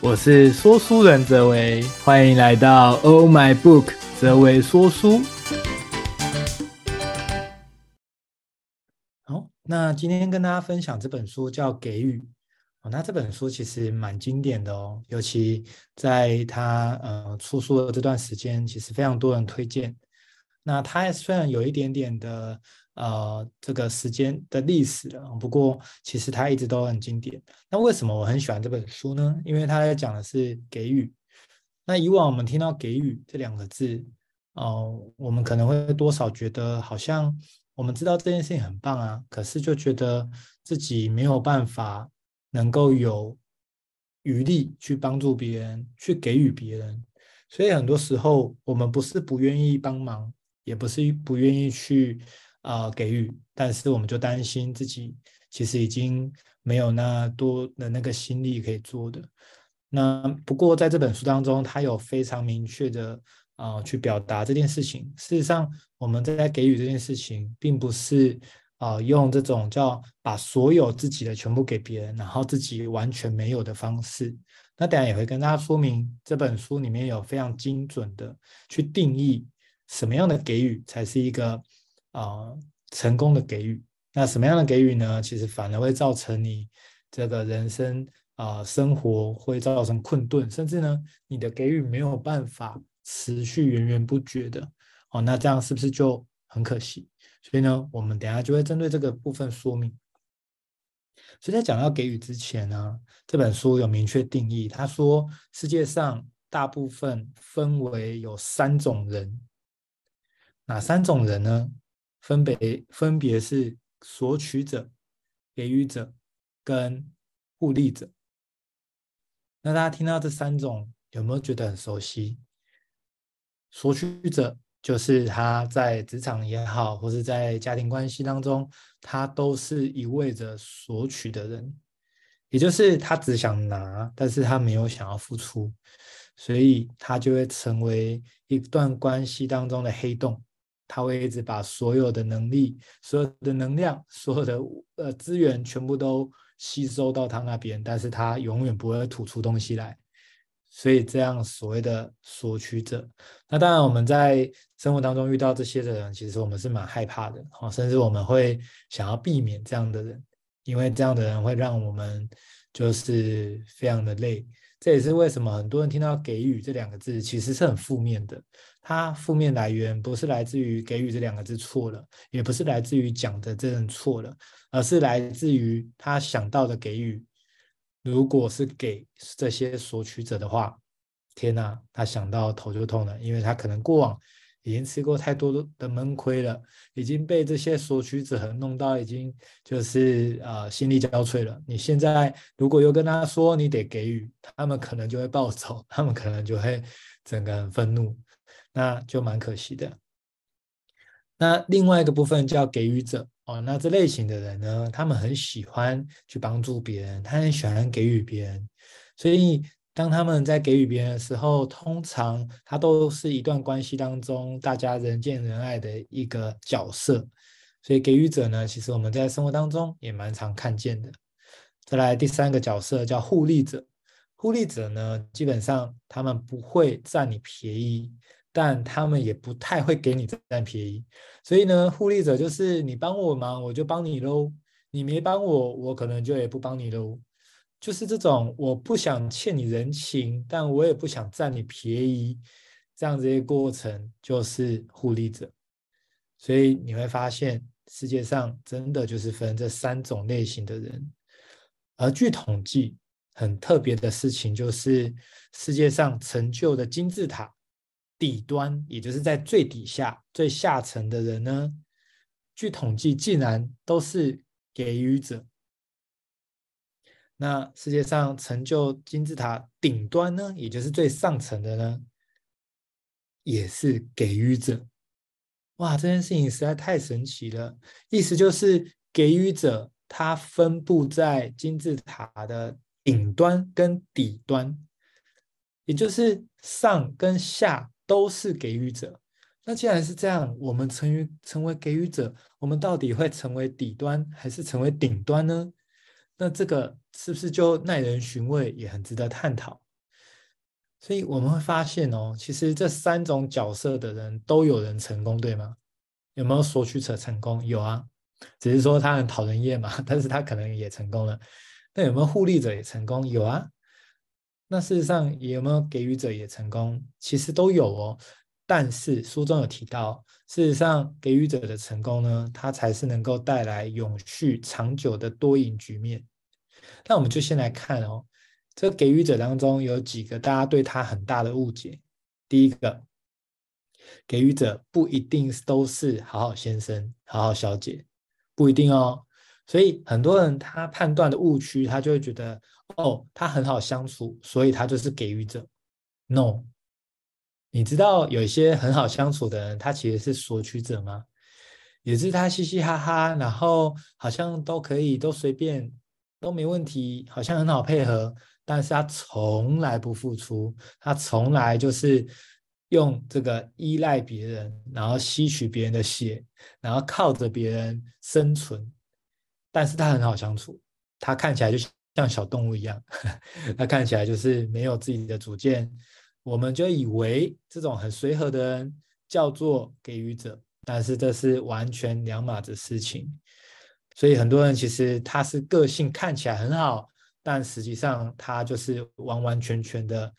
我是说书人泽维，欢迎来到 Oh My Book 泽维说书。好，那今天跟大家分享这本书叫《给予》哦，那这本书其实蛮经典的哦，尤其在它呃出书的这段时间，其实非常多人推荐。那它虽然有一点点的。呃，这个时间的历史了。不过，其实它一直都很经典。那为什么我很喜欢这本书呢？因为它讲的是给予。那以往我们听到“给予”这两个字，哦、我们可能会多少觉得好像我们知道这件事情很棒啊，可是就觉得自己没有办法能够有余力去帮助别人，去给予别人。所以很多时候，我们不是不愿意帮忙，也不是不愿意去。啊、给予，但是我们就担心自己其实已经没有那多的那个心力可以做的。那不过在这本书当中，他有非常明确的啊、去表达这件事情。事实上，我们在给予这件事情，并不是啊、用这种叫把所有自己的全部给别人，然后自己完全没有的方式。那等下也会跟大家说明，这本书里面有非常精准的去定义什么样的给予才是一个。啊、成功的给予，那什么样的给予呢？其实反而会造成你这个人生啊、生活会造成困顿，甚至呢，你的给予没有办法持续源源不绝的。哦，那这样是不是就很可惜？所以呢，我们等下就会针对这个部分说明。所以在讲到给予之前呢，这本书有明确定义，他说世界上大部分分为有三种人，哪三种人呢？分别分别是索取者、给予者跟互利者。那大家听到这三种，有没有觉得很熟悉？索取者就是他在职场也好，或是在家庭关系当中，他都是一味着索取的人，也就是他只想拿，但是他没有想要付出，所以他就会成为一段关系当中的黑洞。他会一直把所有的能力、所有的能量、所有的呃资源全部都吸收到他那边，但是他永远不会吐出东西来。所以这样所谓的索取者，那当然我们在生活当中遇到这些的人，其实我们是蛮害怕的，甚至我们会想要避免这样的人，因为这样的人会让我们就是非常的累。这也是为什么很多人听到“给予”这两个字，其实是很负面的。它负面来源不是来自于“给予”这两个字错了，也不是来自于讲的这人错了，而是来自于他想到的给予。如果是给这些索取者的话，天哪，他想到头就痛了，因为他可能过往。已经吃过太多的的闷亏了，已经被这些索取者弄到已经就是呃心力交瘁了。你现在如果又跟他说你得给予，他们可能就会暴走，他们可能就会整个很愤怒，那就蛮可惜的。那另外一个部分叫给予者哦，那这类型的人呢，他们很喜欢去帮助别人，他很喜欢给予别人，所以。当他们在给予别人的时候，通常他都是一段关系当中大家人见人爱的一个角色，所以给予者呢，其实我们在生活当中也蛮常看见的。再来第三个角色叫互利者，互利者呢，基本上他们不会占你便宜，但他们也不太会给你占便宜。所以呢，互利者就是你帮我忙，我就帮你喽；你没帮我，我可能就也不帮你喽。就是这种，我不想欠你人情，但我也不想占你便宜，这样子一个过程就是互利者。所以你会发现，世界上真的就是分这三种类型的人。而据统计，很特别的事情就是，世界上成就的金字塔底端，也就是在最底下、最下层的人呢，据统计竟然都是给予者。那世界上成就金字塔顶端呢，也就是最上层的呢，也是给予者。哇，这件事情实在太神奇了。意思就是，给予者他分布在金字塔的顶端跟底端，也就是上跟下都是给予者。那既然是这样，我们成为成为给予者，我们到底会成为底端还是成为顶端呢？那这个是不是就耐人寻味，也很值得探讨？所以我们会发现哦，其实这三种角色的人都有人成功，对吗？有没有索取者成功？有啊，只是说他很讨人厌嘛，但是他可能也成功了。那有没有互利者也成功？有啊。那事实上有没有给予者也成功？其实都有哦。但是书中有提到，事实上给予者的成功呢，它才是能够带来永续长久的多赢局面。那我们就先来看哦。这给予者当中有几个大家对他很大的误解。第一个，给予者不一定都是好好先生、好好小姐，不一定哦。所以很多人他判断的误区，他就会觉得哦，他很好相处，所以他就是给予者。No，你知道有一些很好相处的人，他其实是索取者吗？也是他嘻嘻哈哈，然后好像都可以，都随便，都没问题，好像很好配合。但是他从来不付出，他从来就是用这个依赖别人，然后吸取别人的血，然后靠着别人生存。但是他很好相处，他看起来就像小动物一样，他看起来就是没有自己的主见。我们就以为这种很随和的人叫做给予者，但是这是完全两码子事情。所以很多人其实他是个性看起来很好。但实际上，他就是完完全全的、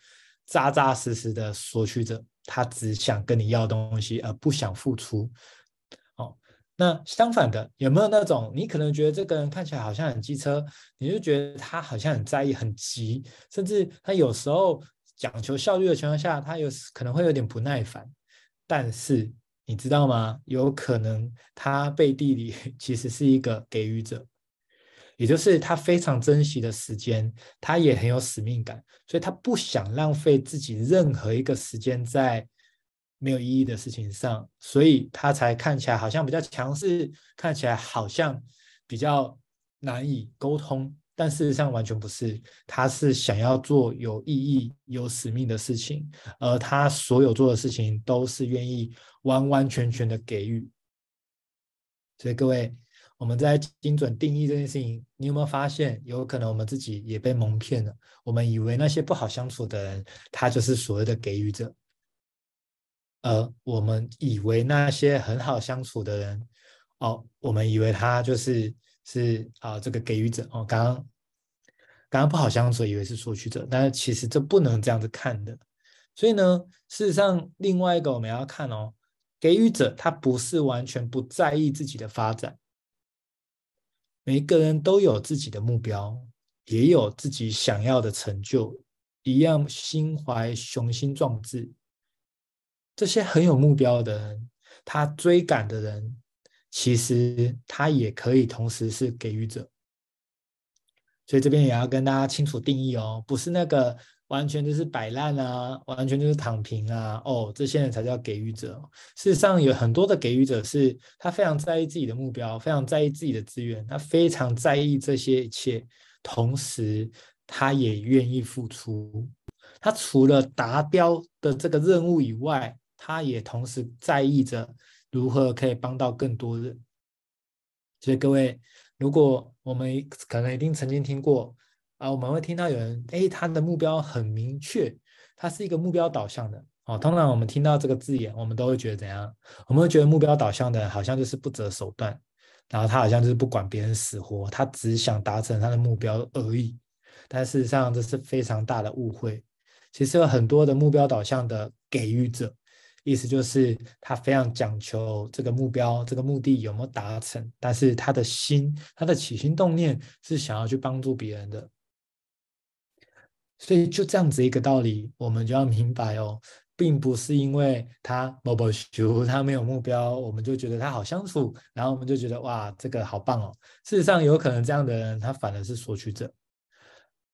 扎扎实实的索取者。他只想跟你要东西，而不想付出。哦，那相反的，有没有那种你可能觉得这个人看起来好像很机车，你就觉得他好像很在意、很急，甚至他有时候讲求效率的情况下，他有可能会有点不耐烦。但是你知道吗？有可能他背地里 其实是一个给予者。也就是他非常珍惜的时间，他也很有使命感，所以他不想浪费自己任何一个时间在没有意义的事情上，所以他才看起来好像比较强势，看起来好像比较难以沟通，但事实上完全不是，他是想要做有意义、有使命的事情，而他所有做的事情都是愿意完完全全的给予，所以各位。我们在精准定义这件事情，你有没有发现，有可能我们自己也被蒙骗了？我们以为那些不好相处的人，他就是所谓的给予者，而我们以为那些很好相处的人，哦，我们以为他就是是啊这个给予者哦。刚刚刚刚不好相处，以为是索取者，但是其实这不能这样子看的。所以呢，事实上另外一个我们要看哦，给予者他不是完全不在意自己的发展。每个人都有自己的目标，也有自己想要的成就，一样心怀雄心壮志。这些很有目标的人，他追赶的人，其实他也可以同时是给予者。所以这边也要跟大家清楚定义哦，不是那个。完全就是摆烂啊，完全就是躺平啊！哦，这些人才叫给予者。事实上，有很多的给予者是他非常在意自己的目标，非常在意自己的资源，他非常在意这些一切，同时他也愿意付出。他除了达标的这个任务以外，他也同时在意着如何可以帮到更多人。所以各位，如果我们可能一定曾经听过。啊，我们会听到有人，哎，他的目标很明确，他是一个目标导向的。哦，通常我们听到这个字眼，我们都会觉得怎样？我们会觉得目标导向的好像就是不择手段，然后他好像就是不管别人死活，他只想达成他的目标而已。但事实上，这是非常大的误会。其实有很多的目标导向的给予者，意思就是他非常讲求这个目标、这个目的有没有达成，但是他的心、他的起心动念是想要去帮助别人的。所以就这样子一个道理，我们就要明白哦，并不是因为他某某，他没有目标，我们就觉得他好相处，然后我们就觉得哇，这个好棒哦。事实上，有可能这样的人，他反而是索取者，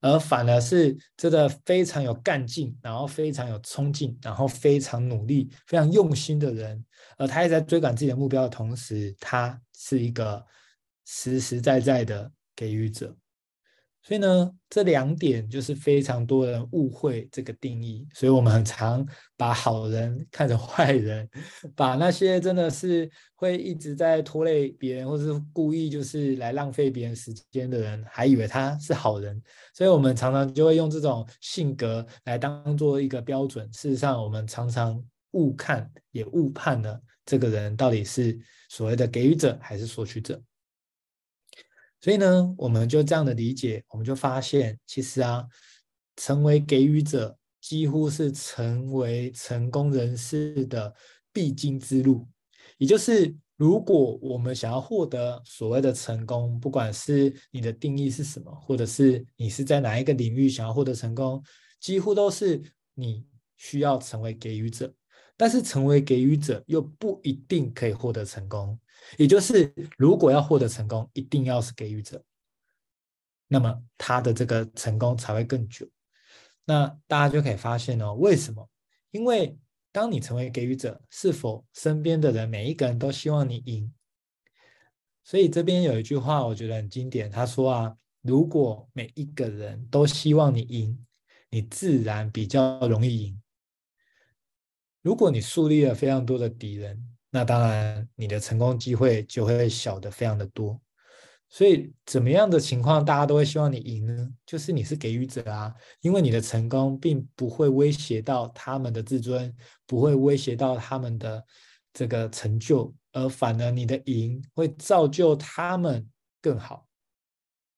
而反而是真的非常有干劲，然后非常有冲劲，然后非常努力、非常用心的人，而他也在追赶自己的目标的同时，他是一个实实在在的给予者。所以呢，这两点就是非常多人误会这个定义，所以我们很常把好人看成坏人，把那些真的是会一直在拖累别人，或是故意就是来浪费别人时间的人，还以为他是好人，所以我们常常就会用这种性格来当做一个标准。事实上，我们常常误看也误判了这个人到底是所谓的给予者还是索取者。所以呢，我们就这样的理解，我们就发现，其实啊，成为给予者几乎是成为成功人士的必经之路。也就是，如果我们想要获得所谓的成功，不管是你的定义是什么，或者是你是在哪一个领域想要获得成功，几乎都是你需要成为给予者。但是，成为给予者又不一定可以获得成功。也就是，如果要获得成功，一定要是给予者，那么他的这个成功才会更久。那大家就可以发现哦，为什么？因为当你成为给予者，是否身边的人每一个人都希望你赢？所以这边有一句话，我觉得很经典，他说啊，如果每一个人都希望你赢，你自然比较容易赢。如果你树立了非常多的敌人，那当然，你的成功机会就会小得非常的多。所以，怎么样的情况大家都会希望你赢呢？就是你是给予者啊，因为你的成功并不会威胁到他们的自尊，不会威胁到他们的这个成就，而反而你的赢会造就他们更好。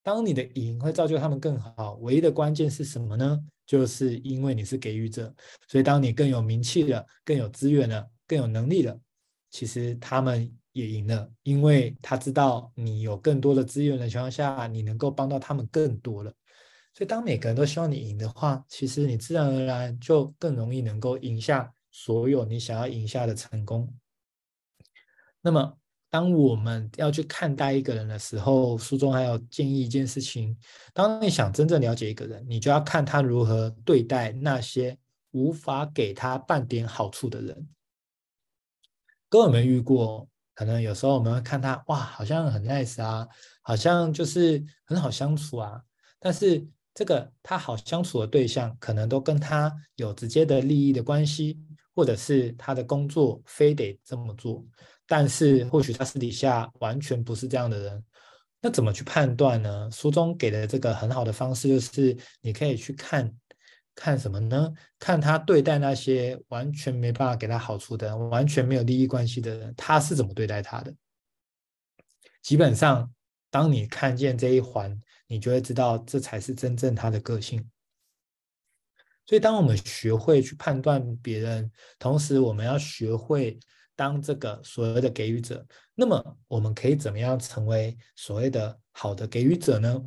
当你的赢会造就他们更好，唯一的关键是什么呢？就是因为你是给予者，所以当你更有名气了，更有资源了，更有能力了。其实他们也赢了，因为他知道你有更多的资源的情况下，你能够帮到他们更多了。所以当每个人都希望你赢的话，其实你自然而然就更容易能够赢下所有你想要赢下的成功。那么，当我们要去看待一个人的时候，书中还有建议一件事情：当你想真正了解一个人，你就要看他如何对待那些无法给他半点好处的人。各位有没遇过？可能有时候我们会看他，哇，好像很 nice 啊，好像就是很好相处啊。但是这个他好相处的对象，可能都跟他有直接的利益的关系，或者是他的工作非得这么做。但是或许他私底下完全不是这样的人。那怎么去判断呢？书中给的这个很好的方式就是，你可以去看。看什么呢？看他对待那些完全没办法给他好处的，完全没有利益关系的人，他是怎么对待他的？基本上，当你看见这一环，你就会知道这才是真正他的个性。所以，当我们学会去判断别人，同时我们要学会当这个所谓的给予者，那么我们可以怎么样成为所谓的好的给予者呢？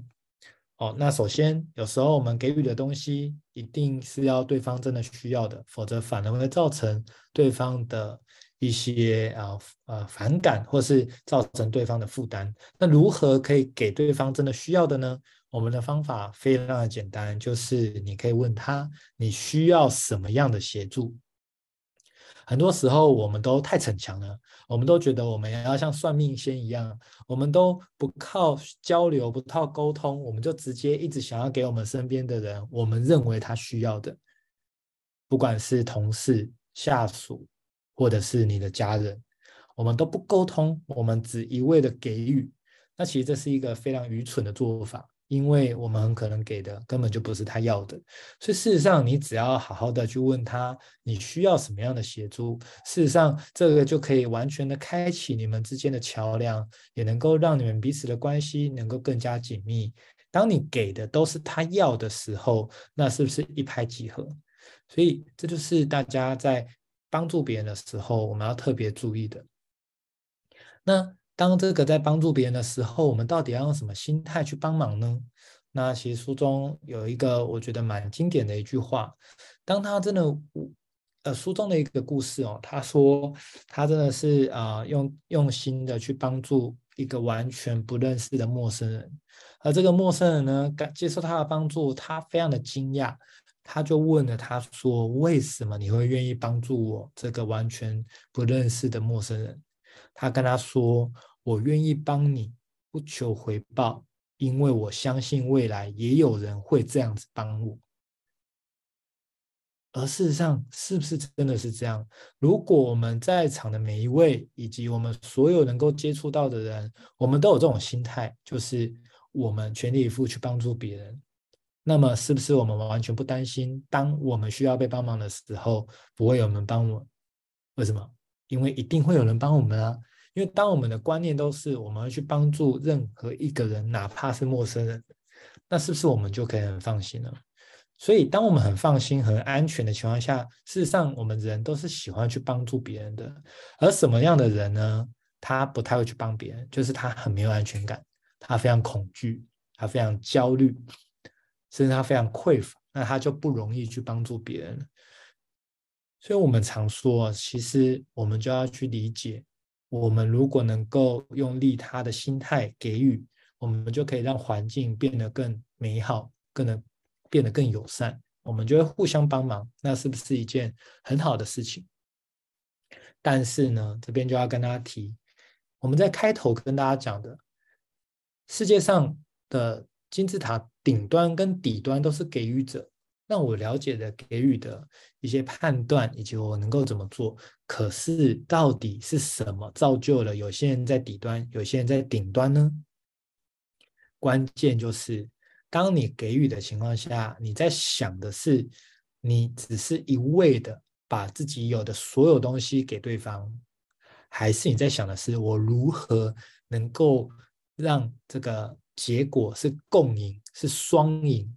哦，那首先，有时候我们给予的东西一定是要对方真的需要的，否则反而会造成对方的一些啊呃反感，或是造成对方的负担。那如何可以给对方真的需要的呢？我们的方法非常的简单，就是你可以问他，你需要什么样的协助？很多时候我们都太逞强了，我们都觉得我们要像算命仙一样，我们都不靠交流，不靠沟通，我们就直接一直想要给我们身边的人，我们认为他需要的，不管是同事、下属，或者是你的家人，我们都不沟通，我们只一味的给予，那其实这是一个非常愚蠢的做法。因为我们很可能给的根本就不是他要的，所以事实上，你只要好好的去问他，你需要什么样的协助，事实上，这个就可以完全的开启你们之间的桥梁，也能够让你们彼此的关系能够更加紧密。当你给的都是他要的时候，那是不是一拍即合？所以这就是大家在帮助别人的时候，我们要特别注意的。那。当这个在帮助别人的时候，我们到底要用什么心态去帮忙呢？那其实书中有一个我觉得蛮经典的一句话，当他真的，呃，书中的一个故事哦，他说他真的是啊、用用心的去帮助一个完全不认识的陌生人，而这个陌生人呢，感接受他的帮助，他非常的惊讶，他就问了他说：“为什么你会愿意帮助我这个完全不认识的陌生人？”他跟他说。我愿意帮你，不求回报，因为我相信未来也有人会这样子帮我。而事实上，是不是真的是这样？如果我们在场的每一位，以及我们所有能够接触到的人，我们都有这种心态，就是我们全力以赴去帮助别人，那么是不是我们完全不担心，当我们需要被帮忙的时候，不会有人帮我？为什么？因为一定会有人帮我们啊！因为当我们的观念都是我们要去帮助任何一个人，哪怕是陌生人，那是不是我们就可以很放心了？所以，当我们很放心、很安全的情况下，事实上，我们人都是喜欢去帮助别人的。而什么样的人呢？他不太会去帮别人，就是他很没有安全感，他非常恐惧，他非常焦虑，甚至他非常匮乏，那他就不容易去帮助别人。所以我们常说，其实我们就要去理解，我们如果能够用利他的心态给予，我们就可以让环境变得更美好，更能。变得更友善，我们就会互相帮忙，那是不是一件很好的事情？但是呢，这边就要跟大家提，我们在开头跟大家讲的，世界上的金字塔顶端跟底端都是给予者，那我了解的给予的一些判断，以及我能够怎么做，可是到底是什么造就了有些人在底端，有些人在顶端呢？关键就是。当你给予的情况下，你在想的是，你只是一味的把自己有的所有东西给对方，还是你在想的是，我如何能够让这个结果是共赢，是双赢，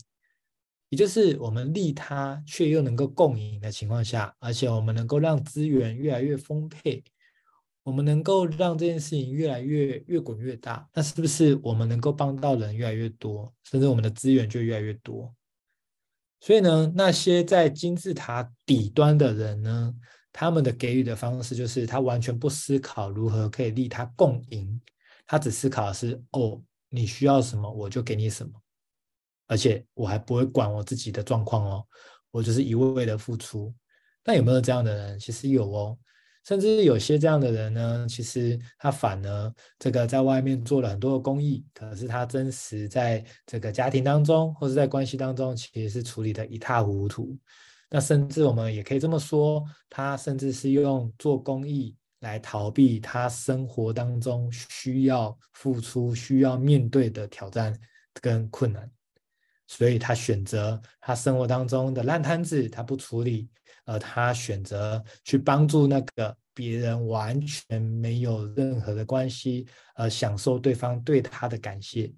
也就是我们利他却又能够共赢的情况下，而且我们能够让资源越来越丰沛。我们能够让这件事情越来越越滚越大，那是不是我们能够帮到人越来越多，甚至我们的资源就越来越多？所以呢，那些在金字塔底端的人呢，他们的给予的方式就是他完全不思考如何可以利他共赢，他只思考的是哦，你需要什么我就给你什么，而且我还不会管我自己的状况哦，我就是一味的付出。那有没有这样的人？其实有哦。甚至有些这样的人呢，其实他反而这个在外面做了很多的公益，可是他真实在这个家庭当中或是在关系当中，其实是处理得一塌糊涂。那甚至我们也可以这么说，他甚至是用做公益来逃避他生活当中需要付出、需要面对的挑战跟困难，所以他选择他生活当中的烂摊子，他不处理。而他选择去帮助那个别人完全没有任何的关系，而享受对方对他的感谢。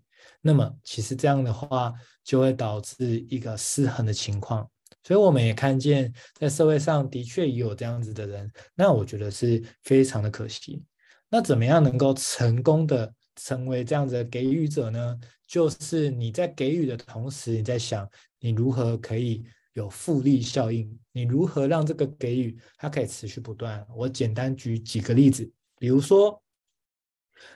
那么，其实这样的话就会导致一个失衡的情况。所以，我们也看见在社会上的确也有这样子的人。那我觉得是非常的可惜。那怎么样能够成功的成为这样子的给予者呢？就是你在给予的同时，你在想你如何可以。有复利效应，你如何让这个给予它可以持续不断？我简单举几个例子，比如说，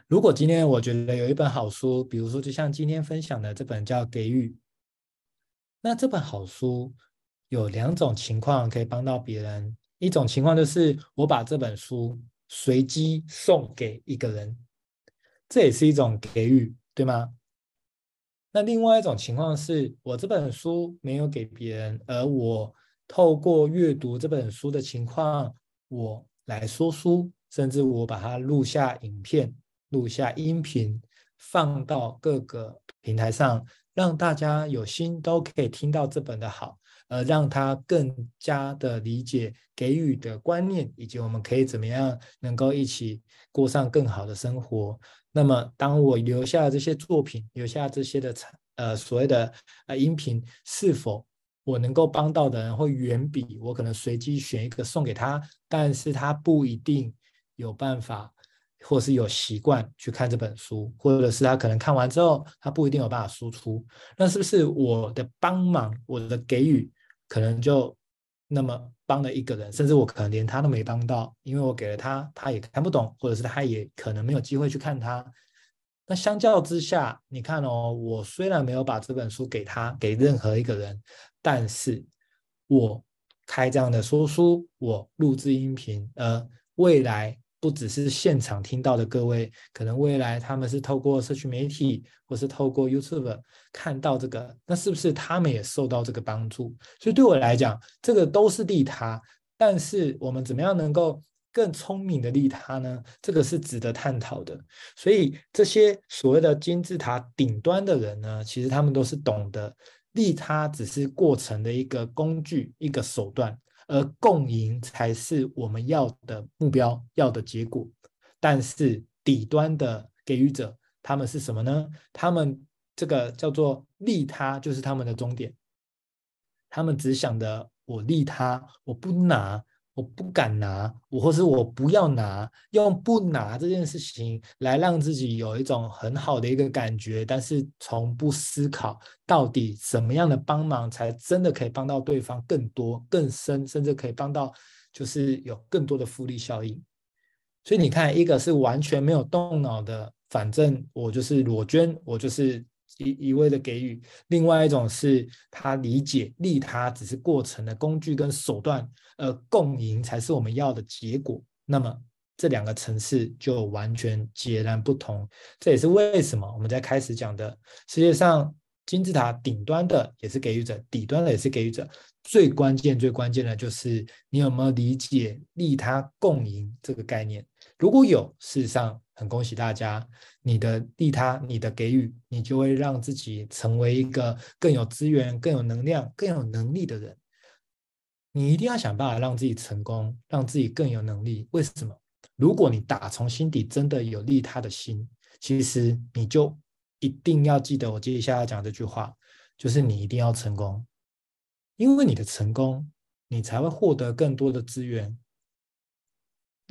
如果今天我觉得有一本好书，比如说就像今天分享的这本叫《给予》，那这本好书有两种情况可以帮到别人，一种情况就是我把这本书随机送给一个人，这也是一种给予，对吗？那另外一种情况是，我这本书没有给别人，而我透过阅读这本书的情况，我来说书，甚至我把它录下影片、录下音频，放到各个平台上，让大家有心都可以听到这本的好，呃让他更加的理解给予的观念，以及我们可以怎么样能够一起过上更好的生活。那么，当我留下这些作品，留下这些的产呃所谓的呃音频，是否我能够帮到的人会远比我可能随机选一个送给他，但是他不一定有办法，或是有习惯去看这本书，或者是他可能看完之后，他不一定有办法输出。那是不是我的帮忙，我的给予，可能就那么？帮了一个人，甚至我可能连他都没帮到，因为我给了他，他也看不懂，或者是他也可能没有机会去看他。那相较之下，你看哦，我虽然没有把这本书给他，给任何一个人，但是我开这样的说书，我录制音频，呃，未来不只是现场听到的各位，可能未来他们是透过社群媒体或是透过 YouTube 看到这个，那是不是他们也受到这个帮助？所以对我来讲，这个都是利他。但是我们怎么样能够更聪明的利他呢？这个是值得探讨的。所以这些所谓的金字塔顶端的人呢，其实他们都是懂得利他只是过程的一个工具、一个手段，而共赢才是我们要的目标、要的结果。但是底端的给予者，他们是什么呢？他们这个叫做利他，就是他们的终点。他们只想着。我利他，我不拿，我不敢拿，我或是我不要拿，用不拿这件事情来让自己有一种很好的一个感觉，但是从不思考到底什么样的帮忙才真的可以帮到对方更多、更深，甚至可以帮到就是有更多的复利效应。所以你看，一个是完全没有动脑的，反正我就是裸捐，我就是。一一味的给予，另外一种是他理解利他只是过程的工具跟手段，而共赢才是我们要的结果。那么这两个层次就完全截然不同。这也是为什么我们在开始讲的，世界上金字塔顶端的也是给予者，底端的也是给予者。最关键、最关键的就是你有没有理解利他共赢这个概念。如果有，事实上很恭喜大家，你的利他、你的给予，你就会让自己成为一个更有资源、更有能量、更有能力的人。你一定要想办法让自己成功，让自己更有能力。为什么？如果你打从心底真的有利他的心，其实你就一定要记得我接下来讲这句话，就是你一定要成功，因为你的成功，你才会获得更多的资源。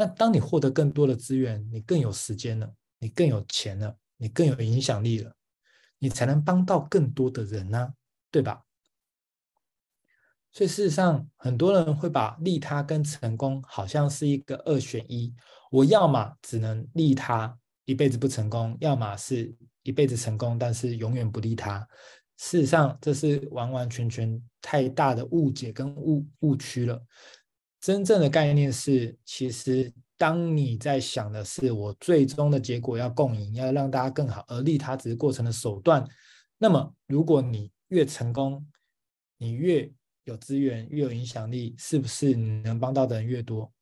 那当你获得更多的资源，你更有时间了，你更有钱了，你更有影响力了，你才能帮到更多的人呢，对吧？所以事实上，很多人会把利他跟成功好像是一个二选一，我要么只能利他一辈子不成功，要么是一辈子成功但是永远不利他。事实上，这是完完全全太大的误解跟误误区了。真正的概念是，其实当你在想的是我最终的结果要共赢，要让大家更好，而利他只是过程的手段。那么，如果你越成功，你越有资源，越有影响力，是不是你能帮到的人越多？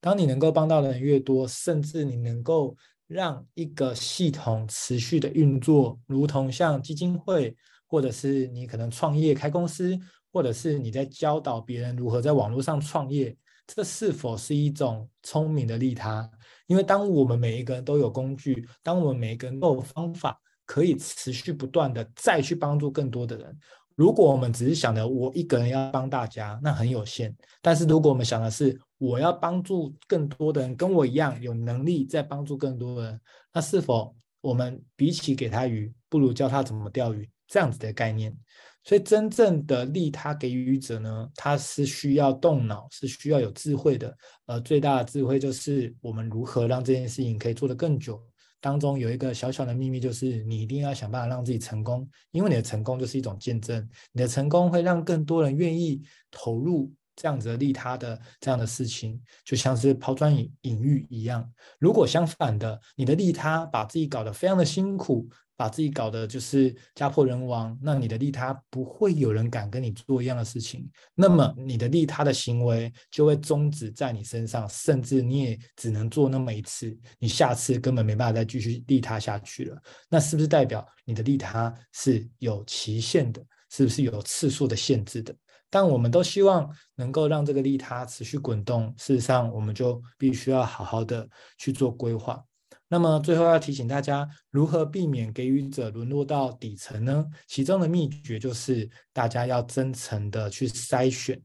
当你能够帮到的人越多，甚至你能够让一个系统持续的运作，如同像基金会，或者是你可能创业开公司，或者是你在教导别人如何在网络上创业。这是否是一种聪明的利他？因为当我们每一个人都有工具，当我们每一个人都有方法，可以持续不断的再去帮助更多的人。如果我们只是想着我一个人要帮大家，那很有限。但是如果我们想的是我要帮助更多的人，跟我一样有能力再帮助更多的人，那是否我们比起给他鱼，不如教他怎么钓鱼？这样子的概念。所以，真正的利他给予者呢，他是需要动脑，是需要有智慧的。呃，最大的智慧就是我们如何让这件事情可以做得更久。当中有一个小小的秘密，就是你一定要想办法让自己成功，因为你的成功就是一种见证，你的成功会让更多人愿意投入这样子的利他的这样的事情，就像是抛砖引引玉一样。如果相反的，你的利他把自己搞得非常的辛苦。把自己搞得就是家破人亡，那你的利他不会有人敢跟你做一样的事情，那么你的利他的行为就会终止在你身上，甚至你也只能做那么一次，你下次根本没办法再继续利他下去了。那是不是代表你的利他是有期限的？是不是有次数的限制的？但我们都希望能够让这个利他持续滚动，事实上我们就必须要好好的去做规划。那么最后要提醒大家，如何避免给予者沦落到底层呢？其中的秘诀就是大家要真诚的去筛选，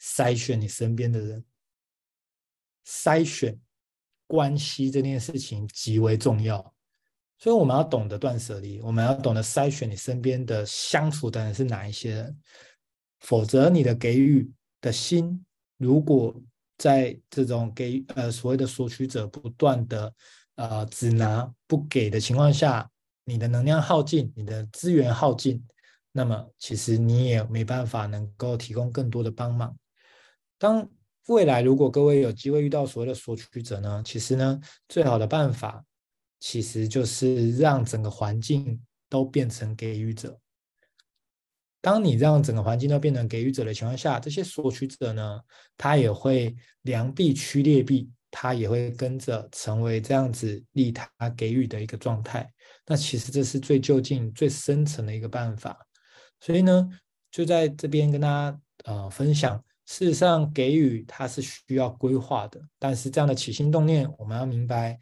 筛选你身边的人，筛选关系这件事情极为重要。所以我们要懂得断舍离，我们要懂得筛选你身边的相处的人是哪一些人，否则你的给予的心如果在这种给呃所谓的索取者不断的呃只拿不给的情况下，你的能量耗尽，你的资源耗尽，那么其实你也没办法能够提供更多的帮忙。当未来如果各位有机会遇到所谓的索取者呢，其实呢，最好的办法其实就是让整个环境都变成给予者。当你让整个环境都变成给予者的情况下，这些索取者呢，他也会良币驱劣币，他也会跟着成为这样子利他给予的一个状态。那其实这是最究竟、最深层的一个办法。所以呢，就在这边跟大家呃分享，事实上给予它是需要规划的，但是这样的起心动念，我们要明白，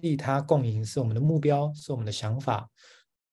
利他共赢是我们的目标，是我们的想法。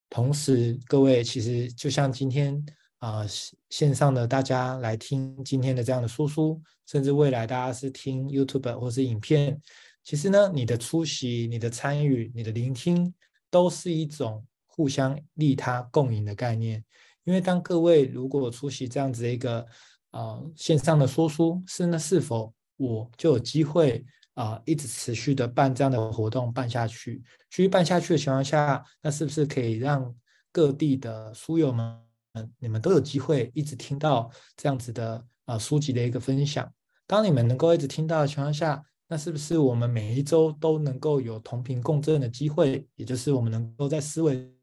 同时，各位其实就像今天。啊、呃，线上的大家来听今天的这样的说书，甚至未来大家是听 YouTube 或是影片，其实呢，你的出席、你的参与、你的聆听，都是一种互相利他共赢的概念。因为当各位如果出席这样子的一个啊、线上的说书，是那是否我就有机会啊、一直持续的办这样的活动办下去？继续办下去的情况下，那是不是可以让各地的书友们？嗯，你们都有机会一直听到这样子的啊、书籍的一个分享。当你们能够一直听到的情况下，那是不是我们每一周都能够有同频共振的机会？也就是我们能够在思维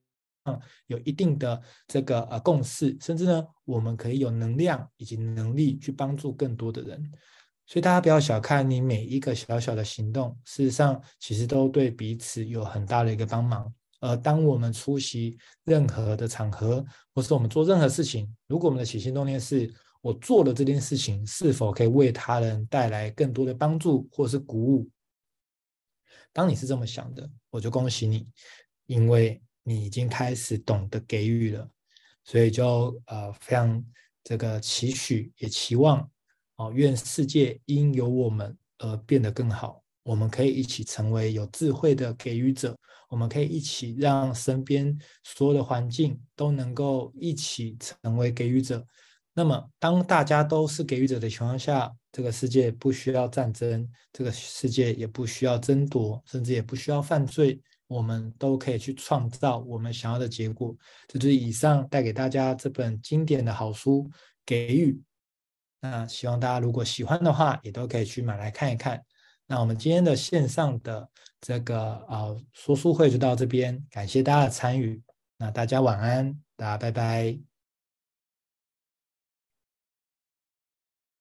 上有一定的这个呃共识，甚至呢，我们可以有能量以及能力去帮助更多的人。所以大家不要小看你每一个小小的行动，事实上其实都对彼此有很大的一个帮忙。呃，当我们出席任何的场合，或是我们做任何事情，如果我们的起心动念是我做的这件事情是否可以为他人带来更多的帮助或是鼓舞，当你是这么想的，我就恭喜你，因为你已经开始懂得给予了，所以就呃非常这个期许也期望哦，愿世界因有我们而变得更好，我们可以一起成为有智慧的给予者。我们可以一起让身边所有的环境都能够一起成为给予者。那么，当大家都是给予者的情况下，这个世界不需要战争，这个世界也不需要争夺，甚至也不需要犯罪，我们都可以去创造我们想要的结果。这就是以上带给大家这本经典的好书《给予》。那希望大家如果喜欢的话，也都可以去买来看一看。那我们今天的线上的这个呃说书会就到这边，感谢大家的参与。那大家晚安，大家拜拜。